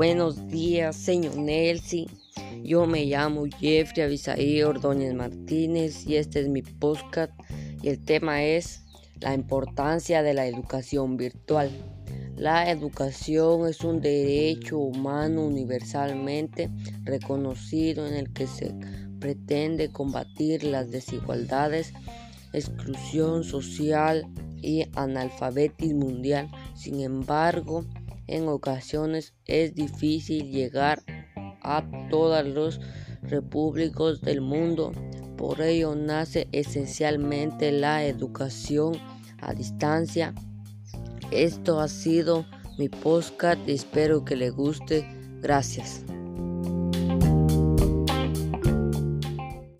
Buenos días, señor Nelson. Yo me llamo Jeffrey Avisaí Ordóñez Martínez y este es mi podcast y el tema es la importancia de la educación virtual. La educación es un derecho humano universalmente reconocido en el que se pretende combatir las desigualdades, exclusión social y analfabetismo mundial. Sin embargo, en ocasiones es difícil llegar a todas las repúblicas del mundo. Por ello nace esencialmente la educación a distancia. Esto ha sido mi podcast y espero que le guste. Gracias.